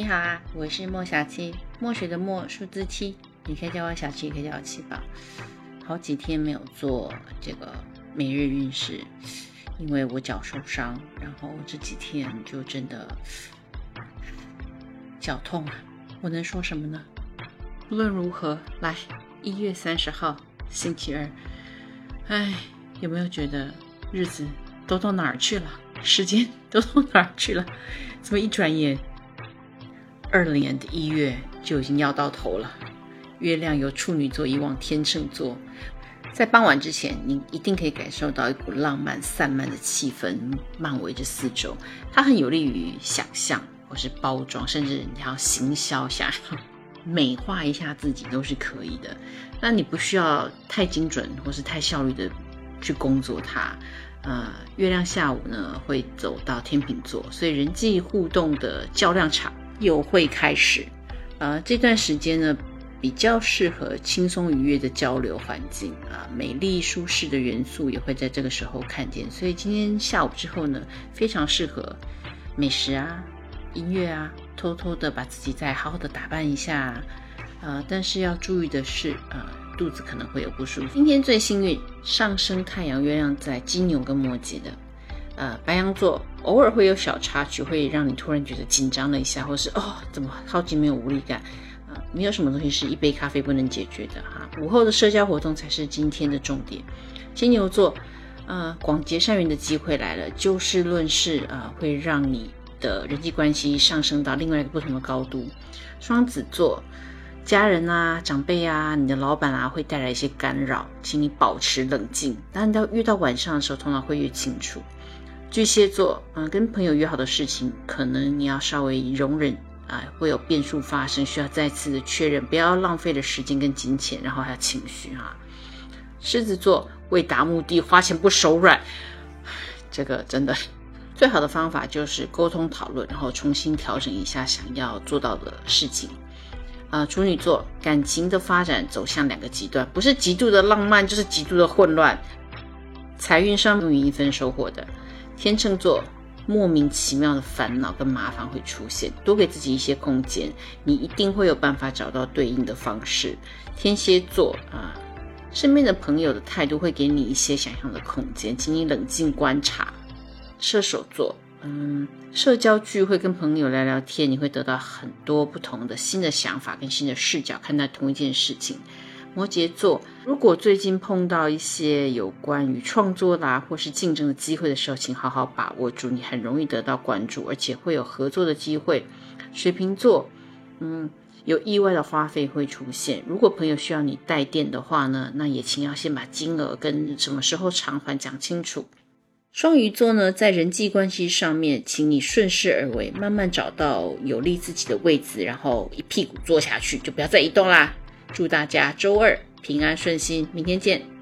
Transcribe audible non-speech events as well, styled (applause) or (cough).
你好啊，我是莫小七，墨水的墨，数字七，你可以叫我小七，也可以叫我七宝。好几天没有做这个每日运势，因为我脚受伤，然后这几天就真的脚痛啊。我能说什么呢？无论如何，来一月三十号星期二，哎，有没有觉得日子都到哪儿去了？时间都到哪儿去了？怎么一转眼，二零年的一月就已经要到头了？月亮由处女座移往天秤座，在傍晚之前，你一定可以感受到一股浪漫散漫的气氛漫围着四周。它很有利于想象，或是包装，甚至你要行销下 (laughs) 美化一下自己都是可以的。那你不需要太精准，或是太效率的去工作它。呃，月亮下午呢会走到天秤座，所以人际互动的较量场又会开始。呃，这段时间呢比较适合轻松愉悦的交流环境啊，美丽舒适的元素也会在这个时候看见。所以今天下午之后呢，非常适合美食啊、音乐啊，偷偷的把自己再好好的打扮一下。呃，但是要注意的是，呃。肚子可能会有不舒服。今天最幸运，上升太阳、月亮在金牛跟摩羯的，呃，白羊座偶尔会有小插曲，会让你突然觉得紧张了一下，或是哦，怎么超级没有无力感啊？没有什么东西是一杯咖啡不能解决的哈。午后的社交活动才是今天的重点。金牛座，呃，广结善缘的机会来了，就事论事啊，会让你的人际关系上升到另外一个不同的高度。双子座。家人啊、长辈啊、你的老板啊，会带来一些干扰，请你保持冷静。当到遇到晚上的时候，头脑会越清楚。巨蟹座，嗯，跟朋友约好的事情，可能你要稍微容忍啊，会有变数发生，需要再次的确认，不要浪费了时间跟金钱，然后还有情绪哈。狮子座，为达目的花钱不手软，这个真的最好的方法就是沟通讨论，然后重新调整一下想要做到的事情。啊，处女座感情的发展走向两个极端，不是极度的浪漫，就是极度的混乱。财运上容易一分收获的。天秤座莫名其妙的烦恼跟麻烦会出现，多给自己一些空间，你一定会有办法找到对应的方式。天蝎座啊，身边的朋友的态度会给你一些想象的空间，请你冷静观察。射手座。嗯，社交聚会跟朋友聊聊天，你会得到很多不同的新的想法跟新的视角看待同一件事情。摩羯座，如果最近碰到一些有关于创作啦或是竞争的机会的时候，请好好把握住，你很容易得到关注，而且会有合作的机会。水瓶座，嗯，有意外的花费会出现。如果朋友需要你带电的话呢，那也请要先把金额跟什么时候偿还讲清楚。双鱼座呢，在人际关系上面，请你顺势而为，慢慢找到有利自己的位置，然后一屁股坐下去，就不要再移动啦。祝大家周二平安顺心，明天见。